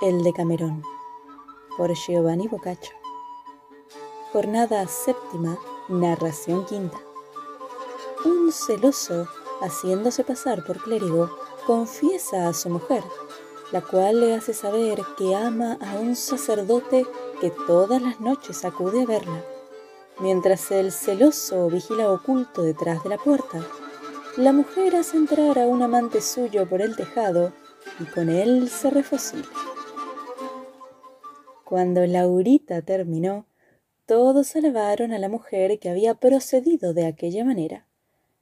El de Camerón, por Giovanni Boccaccio. Jornada séptima, narración quinta. Un celoso, haciéndose pasar por clérigo, confiesa a su mujer, la cual le hace saber que ama a un sacerdote que todas las noches acude a verla, mientras el celoso vigila oculto detrás de la puerta. La mujer hace entrar a un amante suyo por el tejado y con él se refocila. Cuando Laurita terminó, todos alabaron a la mujer que había procedido de aquella manera.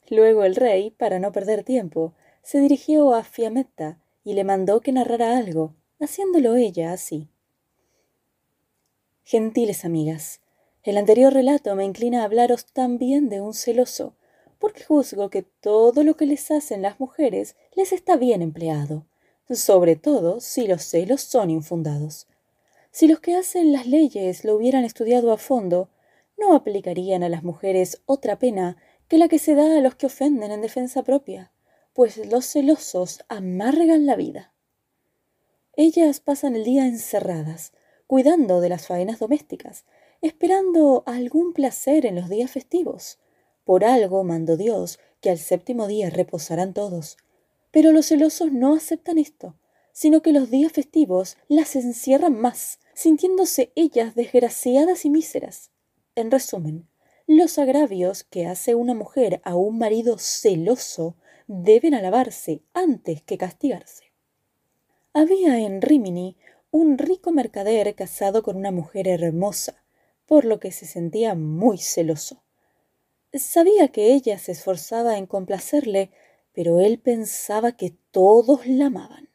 Luego el rey, para no perder tiempo, se dirigió a Fiametta y le mandó que narrara algo, haciéndolo ella así. Gentiles amigas, el anterior relato me inclina a hablaros también de un celoso, porque juzgo que todo lo que les hacen las mujeres les está bien empleado, sobre todo si los celos son infundados. Si los que hacen las leyes lo hubieran estudiado a fondo, no aplicarían a las mujeres otra pena que la que se da a los que ofenden en defensa propia, pues los celosos amargan la vida. Ellas pasan el día encerradas, cuidando de las faenas domésticas, esperando algún placer en los días festivos. Por algo mandó Dios que al séptimo día reposarán todos. Pero los celosos no aceptan esto, sino que los días festivos las encierran más, sintiéndose ellas desgraciadas y míseras. En resumen, los agravios que hace una mujer a un marido celoso deben alabarse antes que castigarse. Había en Rimini un rico mercader casado con una mujer hermosa, por lo que se sentía muy celoso. Sabía que ella se esforzaba en complacerle, pero él pensaba que todos la amaban.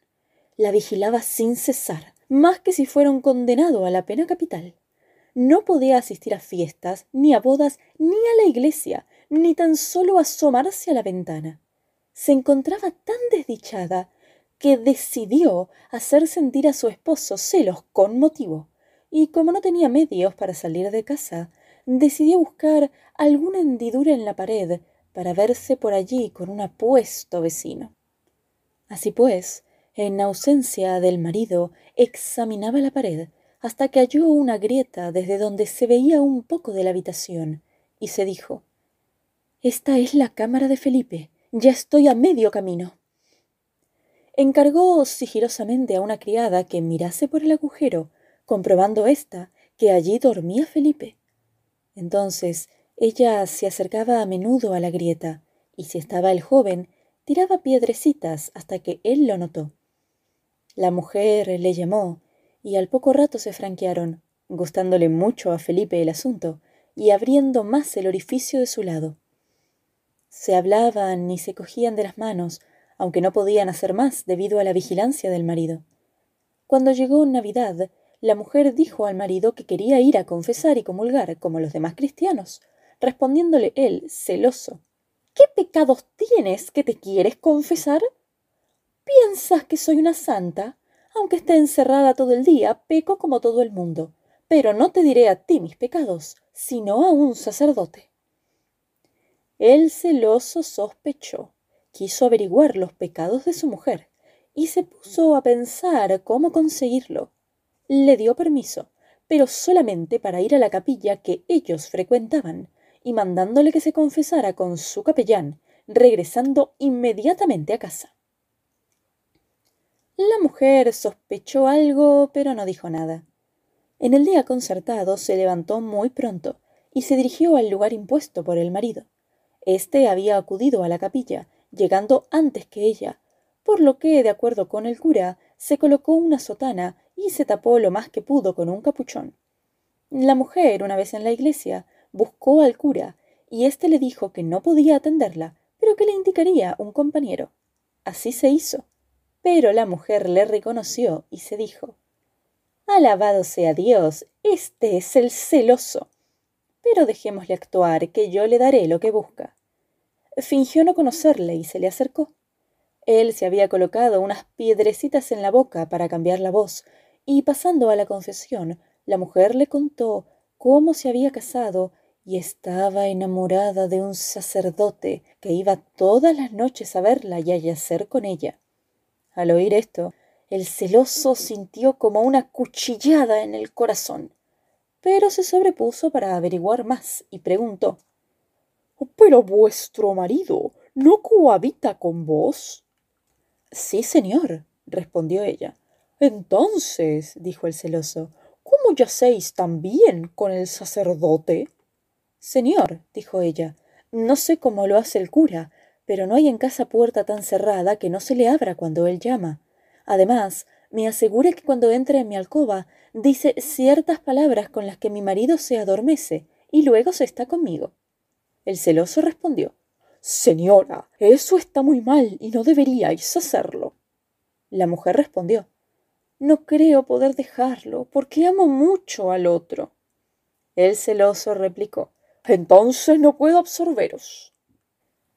La vigilaba sin cesar, más que si fuera un condenado a la pena capital. No podía asistir a fiestas, ni a bodas, ni a la iglesia, ni tan solo asomarse a la ventana. Se encontraba tan desdichada que decidió hacer sentir a su esposo celos con motivo, y como no tenía medios para salir de casa, decidió buscar alguna hendidura en la pared para verse por allí con un apuesto vecino. Así pues, en ausencia del marido, examinaba la pared hasta que halló una grieta desde donde se veía un poco de la habitación, y se dijo Esta es la cámara de Felipe. Ya estoy a medio camino. Encargó sigilosamente a una criada que mirase por el agujero, comprobando ésta que allí dormía Felipe. Entonces ella se acercaba a menudo a la grieta, y si estaba el joven, tiraba piedrecitas hasta que él lo notó. La mujer le llamó, y al poco rato se franquearon, gustándole mucho a Felipe el asunto, y abriendo más el orificio de su lado. Se hablaban y se cogían de las manos, aunque no podían hacer más debido a la vigilancia del marido. Cuando llegó Navidad, la mujer dijo al marido que quería ir a confesar y comulgar como los demás cristianos, respondiéndole él, celoso ¿Qué pecados tienes que te quieres confesar? ¿Piensas que soy una santa? Aunque esté encerrada todo el día, peco como todo el mundo. Pero no te diré a ti mis pecados, sino a un sacerdote. El celoso sospechó, quiso averiguar los pecados de su mujer, y se puso a pensar cómo conseguirlo. Le dio permiso, pero solamente para ir a la capilla que ellos frecuentaban, y mandándole que se confesara con su capellán, regresando inmediatamente a casa. La mujer sospechó algo, pero no dijo nada. En el día concertado se levantó muy pronto y se dirigió al lugar impuesto por el marido. Este había acudido a la capilla, llegando antes que ella, por lo que, de acuerdo con el cura, se colocó una sotana y se tapó lo más que pudo con un capuchón. La mujer, una vez en la iglesia, buscó al cura, y éste le dijo que no podía atenderla, pero que le indicaría un compañero. Así se hizo. Pero la mujer le reconoció y se dijo Alabado sea Dios, este es el celoso. Pero dejémosle actuar, que yo le daré lo que busca. Fingió no conocerle y se le acercó. Él se había colocado unas piedrecitas en la boca para cambiar la voz, y pasando a la confesión, la mujer le contó cómo se había casado y estaba enamorada de un sacerdote que iba todas las noches a verla y a yacer con ella. Al oír esto, El celoso sintió como una cuchillada en el corazón, pero se sobrepuso para averiguar más y preguntó Pero vuestro marido no cohabita con vos. Sí, señor, respondió ella. Entonces, dijo el celoso, ¿cómo yacéis tan bien con el sacerdote? Señor, dijo ella, no sé cómo lo hace el cura, pero no hay en casa puerta tan cerrada que no se le abra cuando él llama. Además, me asegura que cuando entra en mi alcoba dice ciertas palabras con las que mi marido se adormece y luego se está conmigo. El celoso respondió Señora, eso está muy mal y no deberíais hacerlo. La mujer respondió No creo poder dejarlo, porque amo mucho al otro. El celoso replicó Entonces no puedo absorberos.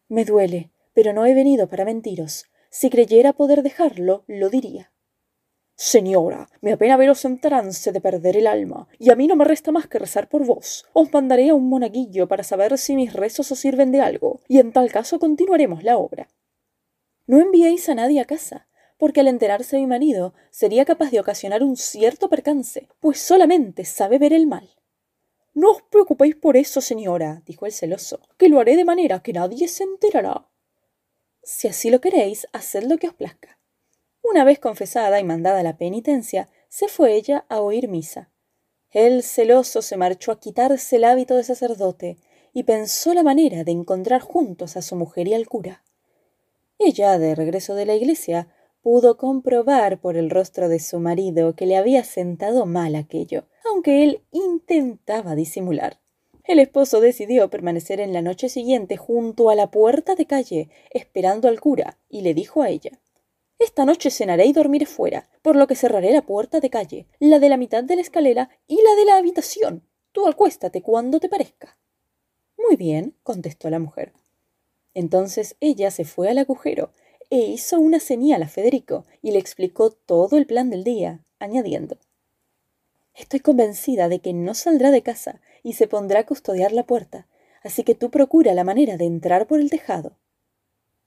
Me duele, pero no he venido para mentiros. Si creyera poder dejarlo, lo diría. Señora, me apena veros en trance de perder el alma, y a mí no me resta más que rezar por vos. Os mandaré a un monaguillo para saber si mis rezos os sirven de algo, y en tal caso continuaremos la obra. No enviéis a nadie a casa, porque al enterarse mi marido sería capaz de ocasionar un cierto percance, pues solamente sabe ver el mal. No os preocupéis por eso, señora, dijo el celoso, que lo haré de manera que nadie se enterará. Si así lo queréis, haced lo que os plazca. Una vez confesada y mandada la penitencia, se fue ella a oír misa. El celoso se marchó a quitarse el hábito de sacerdote y pensó la manera de encontrar juntos a su mujer y al cura. Ella, de regreso de la iglesia, pudo comprobar por el rostro de su marido que le había sentado mal aquello, aunque él intentaba disimular. El esposo decidió permanecer en la noche siguiente junto a la puerta de calle, esperando al cura, y le dijo a ella Esta noche cenaré y dormiré fuera, por lo que cerraré la puerta de calle, la de la mitad de la escalera y la de la habitación. Tú acuéstate cuando te parezca. Muy bien, contestó la mujer. Entonces ella se fue al agujero e hizo una señal a Federico y le explicó todo el plan del día, añadiendo Estoy convencida de que no saldrá de casa y se pondrá a custodiar la puerta, así que tú procura la manera de entrar por el tejado.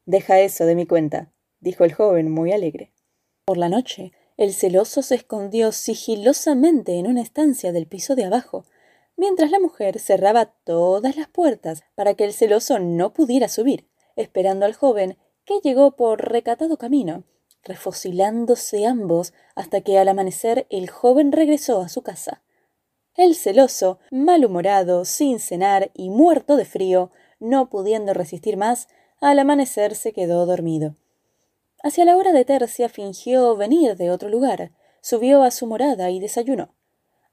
Deja eso de mi cuenta, dijo el joven muy alegre. Por la noche, el celoso se escondió sigilosamente en una estancia del piso de abajo, mientras la mujer cerraba todas las puertas para que el celoso no pudiera subir, esperando al joven que llegó por recatado camino refocilándose ambos hasta que al amanecer el joven regresó a su casa. El celoso, malhumorado, sin cenar y muerto de frío, no pudiendo resistir más, al amanecer se quedó dormido. Hacia la hora de tercia fingió venir de otro lugar, subió a su morada y desayunó.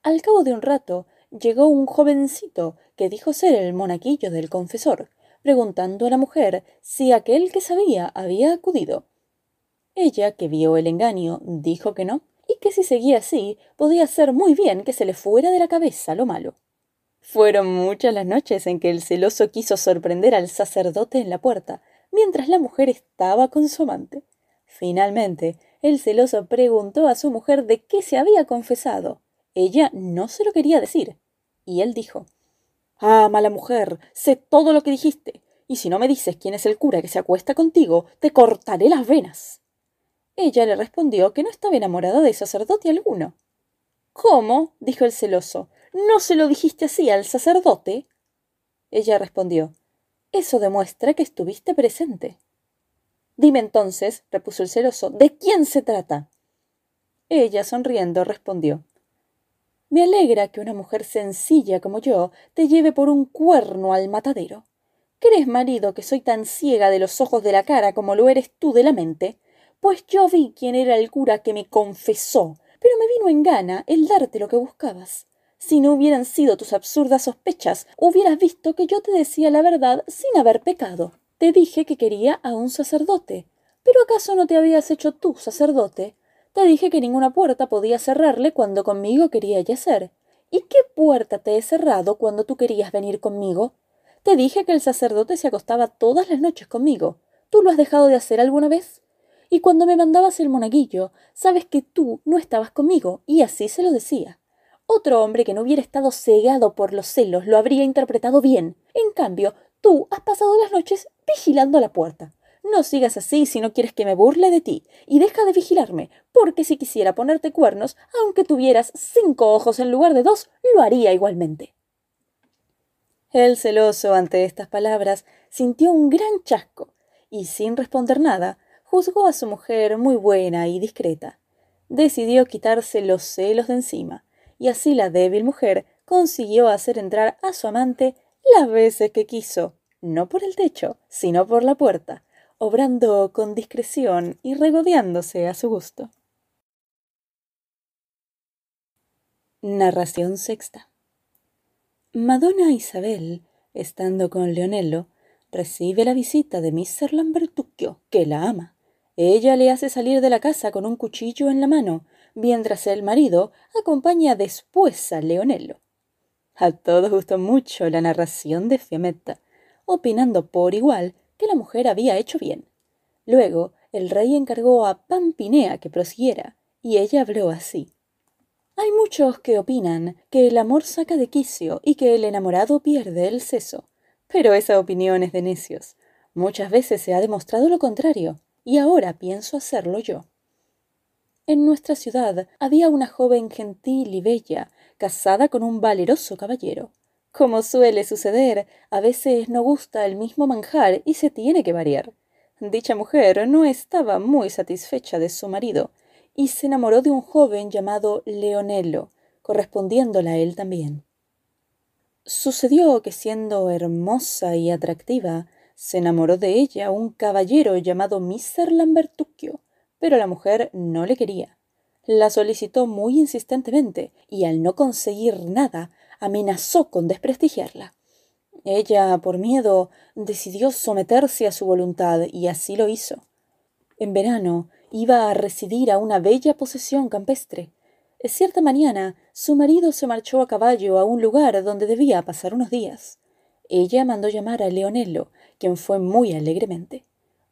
Al cabo de un rato llegó un jovencito que dijo ser el monaquillo del confesor, preguntando a la mujer si aquel que sabía había acudido. Ella, que vio el engaño, dijo que no, y que si seguía así, podía ser muy bien que se le fuera de la cabeza lo malo. Fueron muchas las noches en que el celoso quiso sorprender al sacerdote en la puerta, mientras la mujer estaba con su amante. Finalmente, el celoso preguntó a su mujer de qué se había confesado. Ella no se lo quería decir. Y él dijo Ah, mala mujer, sé todo lo que dijiste, y si no me dices quién es el cura que se acuesta contigo, te cortaré las venas. Ella le respondió que no estaba enamorada de sacerdote alguno. ¿Cómo? dijo el celoso. ¿No se lo dijiste así al sacerdote? Ella respondió Eso demuestra que estuviste presente. Dime entonces, repuso el celoso, ¿de quién se trata? Ella, sonriendo, respondió Me alegra que una mujer sencilla como yo te lleve por un cuerno al matadero. ¿Crees, marido, que soy tan ciega de los ojos de la cara como lo eres tú de la mente? pues yo vi quién era el cura que me confesó, pero me vino en gana el darte lo que buscabas. Si no hubieran sido tus absurdas sospechas, hubieras visto que yo te decía la verdad sin haber pecado. Te dije que quería a un sacerdote. ¿Pero acaso no te habías hecho tú sacerdote? Te dije que ninguna puerta podía cerrarle cuando conmigo quería yacer. ¿Y qué puerta te he cerrado cuando tú querías venir conmigo? Te dije que el sacerdote se acostaba todas las noches conmigo. ¿Tú lo has dejado de hacer alguna vez? Y cuando me mandabas el monaguillo, sabes que tú no estabas conmigo, y así se lo decía. Otro hombre que no hubiera estado cegado por los celos lo habría interpretado bien. En cambio, tú has pasado las noches vigilando la puerta. No sigas así si no quieres que me burle de ti, y deja de vigilarme, porque si quisiera ponerte cuernos, aunque tuvieras cinco ojos en lugar de dos, lo haría igualmente. El celoso, ante estas palabras, sintió un gran chasco, y sin responder nada, juzgó a su mujer muy buena y discreta. Decidió quitarse los celos de encima, y así la débil mujer consiguió hacer entrar a su amante las veces que quiso, no por el techo, sino por la puerta, obrando con discreción y regodeándose a su gusto. Narración sexta. Madonna Isabel, estando con Leonello, recibe la visita de Mr. Lambertuccio, que la ama. Ella le hace salir de la casa con un cuchillo en la mano, mientras el marido acompaña después a Leonello. A todos gustó mucho la narración de Fiametta, opinando por igual que la mujer había hecho bien. Luego el rey encargó a Pampinea que prosiguiera, y ella habló así. Hay muchos que opinan que el amor saca de quicio y que el enamorado pierde el seso, pero esa opinión es de necios. Muchas veces se ha demostrado lo contrario, y ahora pienso hacerlo yo. En nuestra ciudad había una joven gentil y bella, casada con un valeroso caballero. Como suele suceder, a veces no gusta el mismo manjar y se tiene que variar. Dicha mujer no estaba muy satisfecha de su marido, y se enamoró de un joven llamado Leonello, correspondiéndola a él también. Sucedió que siendo hermosa y atractiva, se enamoró de ella un caballero llamado Mr. Lambertuccio, pero la mujer no le quería. La solicitó muy insistentemente, y al no conseguir nada, amenazó con desprestigiarla. Ella, por miedo, decidió someterse a su voluntad y así lo hizo. En verano iba a residir a una bella posesión campestre. Cierta mañana su marido se marchó a caballo a un lugar donde debía pasar unos días. Ella mandó llamar a Leonello, quien fue muy alegremente.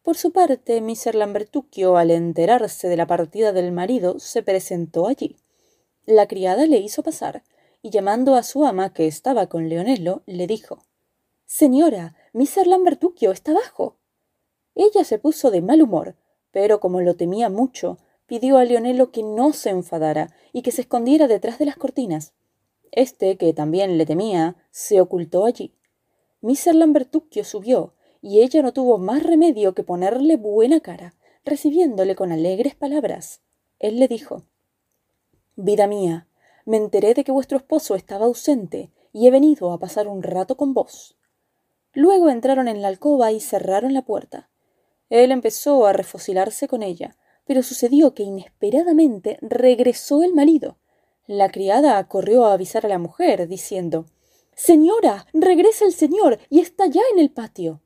Por su parte, Mr. Lambertuccio, al enterarse de la partida del marido, se presentó allí. La criada le hizo pasar, y llamando a su ama, que estaba con Leonello, le dijo Señora, Mr. Lambertuccio está abajo. Ella se puso de mal humor, pero como lo temía mucho, pidió a Leonello que no se enfadara y que se escondiera detrás de las cortinas. Este, que también le temía, se ocultó allí. Mr. Lambertuccio subió, y ella no tuvo más remedio que ponerle buena cara, recibiéndole con alegres palabras. Él le dijo Vida mía, me enteré de que vuestro esposo estaba ausente y he venido a pasar un rato con vos. Luego entraron en la alcoba y cerraron la puerta. Él empezó a refocilarse con ella, pero sucedió que inesperadamente regresó el marido. La criada corrió a avisar a la mujer, diciendo Señora, regresa el señor y está ya en el patio.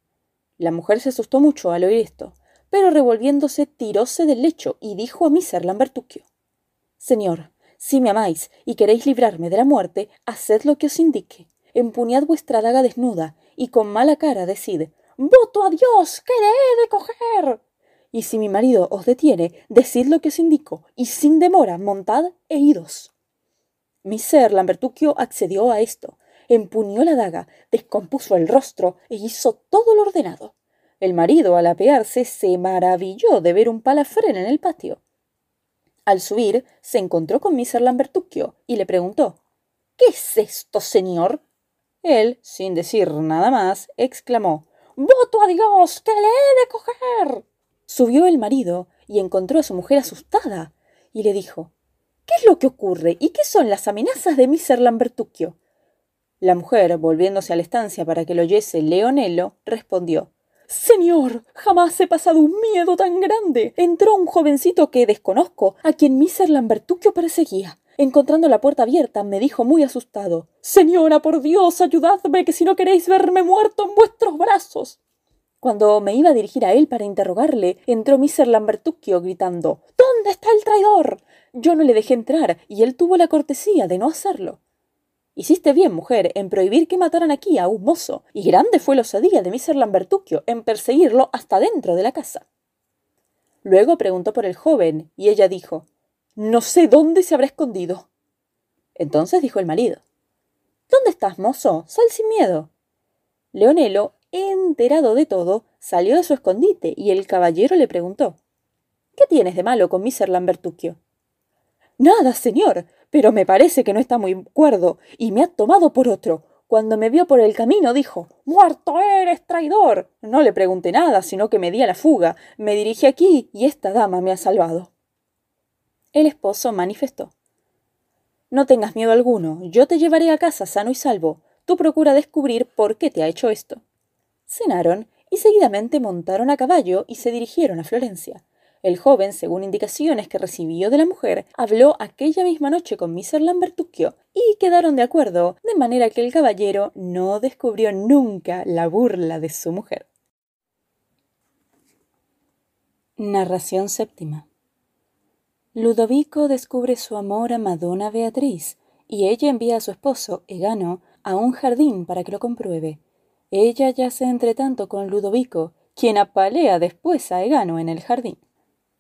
La mujer se asustó mucho al oír esto, pero revolviéndose tiróse del lecho y dijo a Miser Lambertuccio Señor, si me amáis y queréis librarme de la muerte, haced lo que os indique. Empuñad vuestra daga desnuda y con mala cara decid Voto a Dios que le he de coger. Y si mi marido os detiene, decid lo que os indico, y sin demora montad e idos. Mi ser Lambertuccio accedió a esto, empuñó la daga, descompuso el rostro e hizo todo lo ordenado. El marido, al apearse, se maravilló de ver un palafrén en el patio. Al subir, se encontró con Mr. Lambertuccio y le preguntó ¿Qué es esto, señor? Él, sin decir nada más, exclamó Voto a Dios que le he de coger. Subió el marido y encontró a su mujer asustada y le dijo ¿Qué es lo que ocurre y qué son las amenazas de Mr. Lambertuccio? La mujer, volviéndose a la estancia para que lo oyese Leonello, respondió Señor, jamás he pasado un miedo tan grande. Entró un jovencito que desconozco, a quien Mr. Lambertuccio perseguía. Encontrando la puerta abierta, me dijo muy asustado Señora, por Dios, ayudadme, que si no queréis verme muerto en vuestros brazos. Cuando me iba a dirigir a él para interrogarle, entró Mr. Lambertuccio gritando ¿Dónde está el traidor? Yo no le dejé entrar, y él tuvo la cortesía de no hacerlo. Hiciste bien, mujer, en prohibir que mataran aquí a un mozo, y grande fue la osadía de Mr. Lambertuccio en perseguirlo hasta dentro de la casa. Luego preguntó por el joven, y ella dijo No sé dónde se habrá escondido. Entonces dijo el marido ¿Dónde estás, mozo? Sal sin miedo. Leonelo enterado de todo, salió de su escondite y el caballero le preguntó ¿Qué tienes de malo con Mr. Lambertuccio? Nada, señor, pero me parece que no está muy cuerdo y me ha tomado por otro. Cuando me vio por el camino dijo Muerto eres, traidor. No le pregunté nada, sino que me di a la fuga. Me dirigí aquí y esta dama me ha salvado. El esposo manifestó No tengas miedo alguno, yo te llevaré a casa sano y salvo. Tú procura descubrir por qué te ha hecho esto. Cenaron y seguidamente montaron a caballo y se dirigieron a Florencia. El joven, según indicaciones que recibió de la mujer, habló aquella misma noche con Mr. Lambertuccio y quedaron de acuerdo, de manera que el caballero no descubrió nunca la burla de su mujer. Narración séptima. Ludovico descubre su amor a Madonna Beatriz y ella envía a su esposo, Egano, a un jardín para que lo compruebe. Ella yace entretanto con Ludovico, quien apalea después a Egano en el jardín.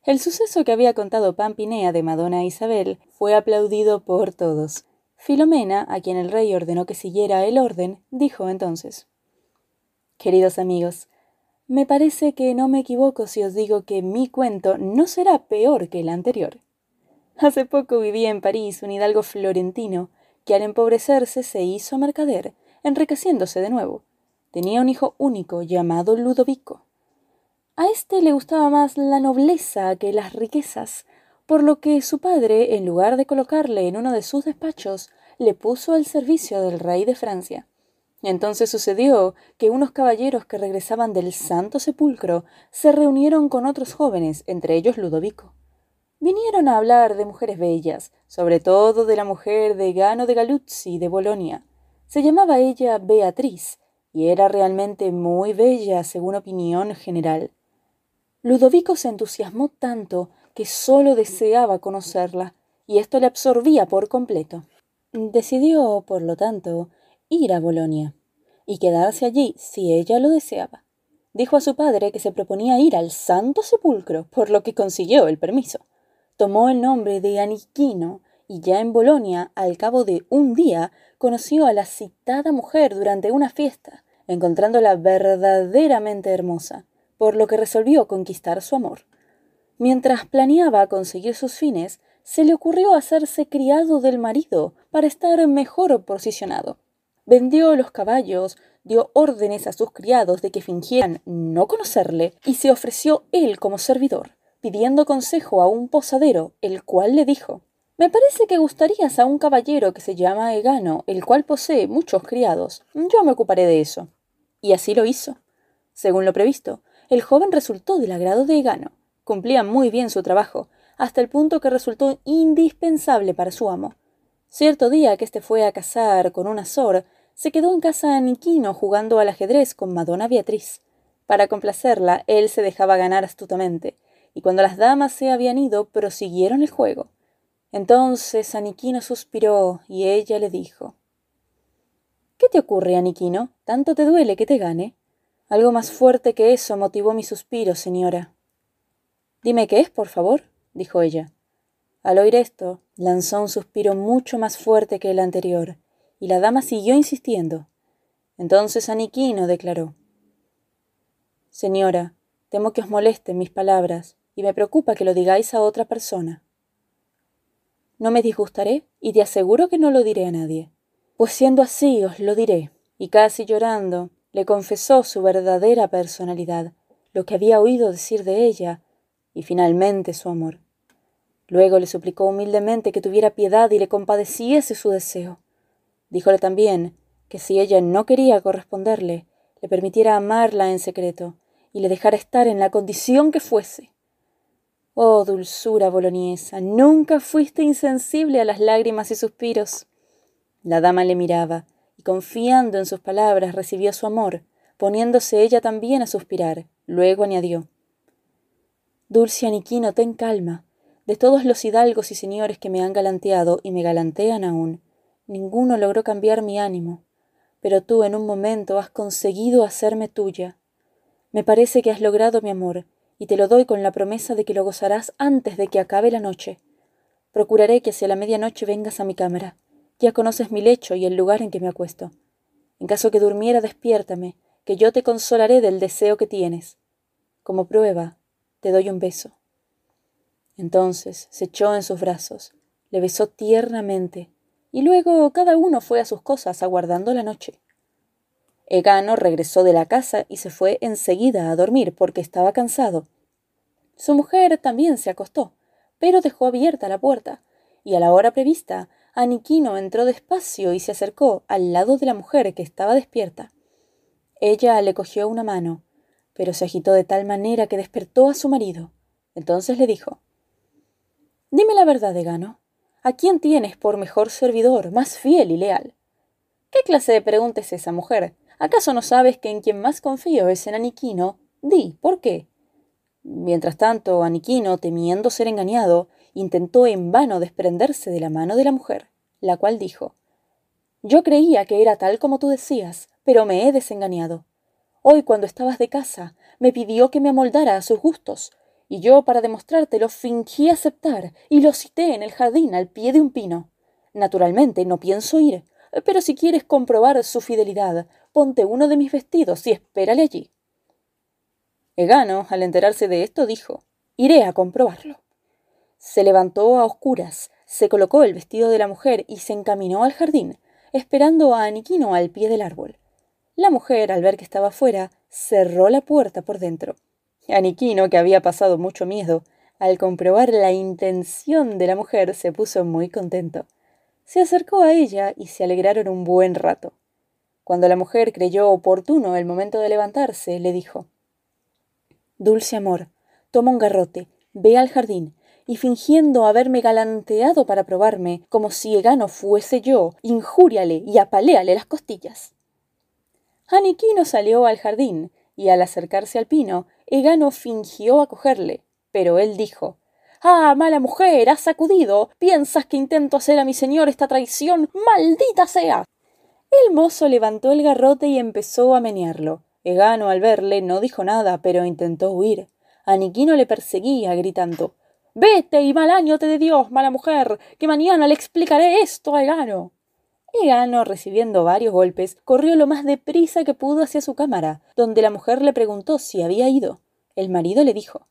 El suceso que había contado Pampinea de Madonna Isabel fue aplaudido por todos. Filomena, a quien el rey ordenó que siguiera el orden, dijo entonces Queridos amigos, me parece que no me equivoco si os digo que mi cuento no será peor que el anterior. Hace poco vivía en París un hidalgo florentino que al empobrecerse se hizo mercader, enriqueciéndose de nuevo. Tenía un hijo único llamado Ludovico. A éste le gustaba más la nobleza que las riquezas, por lo que su padre, en lugar de colocarle en uno de sus despachos, le puso al servicio del rey de Francia. Entonces sucedió que unos caballeros que regresaban del Santo Sepulcro se reunieron con otros jóvenes, entre ellos Ludovico. Vinieron a hablar de mujeres bellas, sobre todo de la mujer de Gano de Galuzzi de Bolonia. Se llamaba ella Beatriz, y era realmente muy bella, según opinión general. Ludovico se entusiasmó tanto que sólo deseaba conocerla, y esto le absorbía por completo. Decidió, por lo tanto, ir a Bolonia y quedarse allí si ella lo deseaba. Dijo a su padre que se proponía ir al Santo Sepulcro, por lo que consiguió el permiso. Tomó el nombre de Aniquino y ya en Bolonia, al cabo de un día, conoció a la citada mujer durante una fiesta, encontrándola verdaderamente hermosa por lo que resolvió conquistar su amor. Mientras planeaba conseguir sus fines, se le ocurrió hacerse criado del marido para estar mejor posicionado. Vendió los caballos, dio órdenes a sus criados de que fingieran no conocerle y se ofreció él como servidor, pidiendo consejo a un posadero, el cual le dijo Me parece que gustarías a un caballero que se llama Egano, el cual posee muchos criados. Yo me ocuparé de eso. Y así lo hizo. Según lo previsto, el joven resultó del agrado de Egano. Cumplía muy bien su trabajo, hasta el punto que resultó indispensable para su amo. Cierto día que éste fue a cazar con un azor, se quedó en casa de Niquino jugando al ajedrez con Madonna Beatriz. Para complacerla, él se dejaba ganar astutamente, y cuando las damas se habían ido, prosiguieron el juego. Entonces Aniquino suspiró y ella le dijo ¿Qué te ocurre, Aniquino? ¿Tanto te duele que te gane? Algo más fuerte que eso motivó mi suspiro, señora. Dime qué es, por favor, dijo ella. Al oír esto, lanzó un suspiro mucho más fuerte que el anterior, y la dama siguió insistiendo. Entonces Aniquino declaró Señora, temo que os molesten mis palabras, y me preocupa que lo digáis a otra persona. No me disgustaré, y te aseguro que no lo diré a nadie. Pues siendo así, os lo diré. Y casi llorando, le confesó su verdadera personalidad, lo que había oído decir de ella, y finalmente su amor. Luego le suplicó humildemente que tuviera piedad y le compadeciese su deseo. Díjole también que si ella no quería corresponderle, le permitiera amarla en secreto y le dejara estar en la condición que fuese. Oh dulzura boloniesa, nunca fuiste insensible a las lágrimas y suspiros. La dama le miraba, confiando en sus palabras, recibió su amor, poniéndose ella también a suspirar. Luego añadió Dulce Aniquino, ten calma. De todos los hidalgos y señores que me han galanteado y me galantean aún, ninguno logró cambiar mi ánimo. Pero tú en un momento has conseguido hacerme tuya. Me parece que has logrado mi amor, y te lo doy con la promesa de que lo gozarás antes de que acabe la noche. Procuraré que hacia la medianoche vengas a mi cámara. Ya conoces mi lecho y el lugar en que me acuesto. En caso que durmiera, despiértame, que yo te consolaré del deseo que tienes. Como prueba, te doy un beso. Entonces se echó en sus brazos, le besó tiernamente, y luego cada uno fue a sus cosas aguardando la noche. Egano regresó de la casa y se fue enseguida a dormir porque estaba cansado. Su mujer también se acostó, pero dejó abierta la puerta, y a la hora prevista, Aniquino entró despacio y se acercó al lado de la mujer que estaba despierta. Ella le cogió una mano, pero se agitó de tal manera que despertó a su marido. Entonces le dijo Dime la verdad, Egano. ¿A quién tienes por mejor servidor, más fiel y leal? ¿Qué clase de pregunta es esa, mujer? ¿Acaso no sabes que en quien más confío es en Aniquino? Di, ¿por qué? Mientras tanto, Aniquino, temiendo ser engañado, intentó en vano desprenderse de la mano de la mujer, la cual dijo Yo creía que era tal como tú decías, pero me he desengañado. Hoy, cuando estabas de casa, me pidió que me amoldara a sus gustos, y yo, para demostrártelo, fingí aceptar y lo cité en el jardín al pie de un pino. Naturalmente no pienso ir, pero si quieres comprobar su fidelidad, ponte uno de mis vestidos y espérale allí. Egano, al enterarse de esto, dijo Iré a comprobarlo. Se levantó a oscuras, se colocó el vestido de la mujer y se encaminó al jardín, esperando a Aniquino al pie del árbol. La mujer, al ver que estaba fuera, cerró la puerta por dentro. Aniquino, que había pasado mucho miedo, al comprobar la intención de la mujer, se puso muy contento se acercó a ella y se alegraron un buen rato. Cuando la mujer creyó oportuno el momento de levantarse, le dijo Dulce amor, toma un garrote, ve al jardín, y fingiendo haberme galanteado para probarme, como si Egano fuese yo, injúriale y apaléale las costillas. Aniquino salió al jardín, y al acercarse al pino, Egano fingió acogerle, pero él dijo Ah, mala mujer, has sacudido. ¿Piensas que intento hacer a mi señor esta traición? ¡Maldita sea! El mozo levantó el garrote y empezó a menearlo. Egano, al verle, no dijo nada, pero intentó huir. Aniquino le perseguía, gritando Vete y mal año te de Dios, mala mujer, que mañana le explicaré esto a Egano. Egano, recibiendo varios golpes, corrió lo más deprisa que pudo hacia su cámara, donde la mujer le preguntó si había ido. El marido le dijo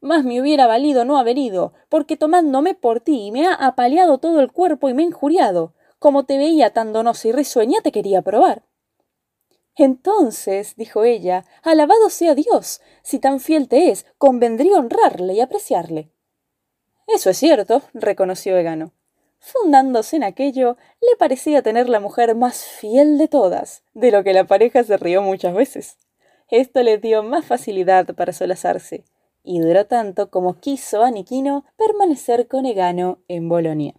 más me hubiera valido no haber ido, porque tomándome por ti me ha apaleado todo el cuerpo y me ha injuriado. Como te veía tan donosa y risueña te quería probar. Entonces, dijo ella, alabado sea Dios, si tan fiel te es, convendría honrarle y apreciarle. Eso es cierto, reconoció Egano. Fundándose en aquello, le parecía tener la mujer más fiel de todas, de lo que la pareja se rió muchas veces. Esto le dio más facilidad para solazarse y duró tanto como quiso Aniquino permanecer con Egano en Bolonia.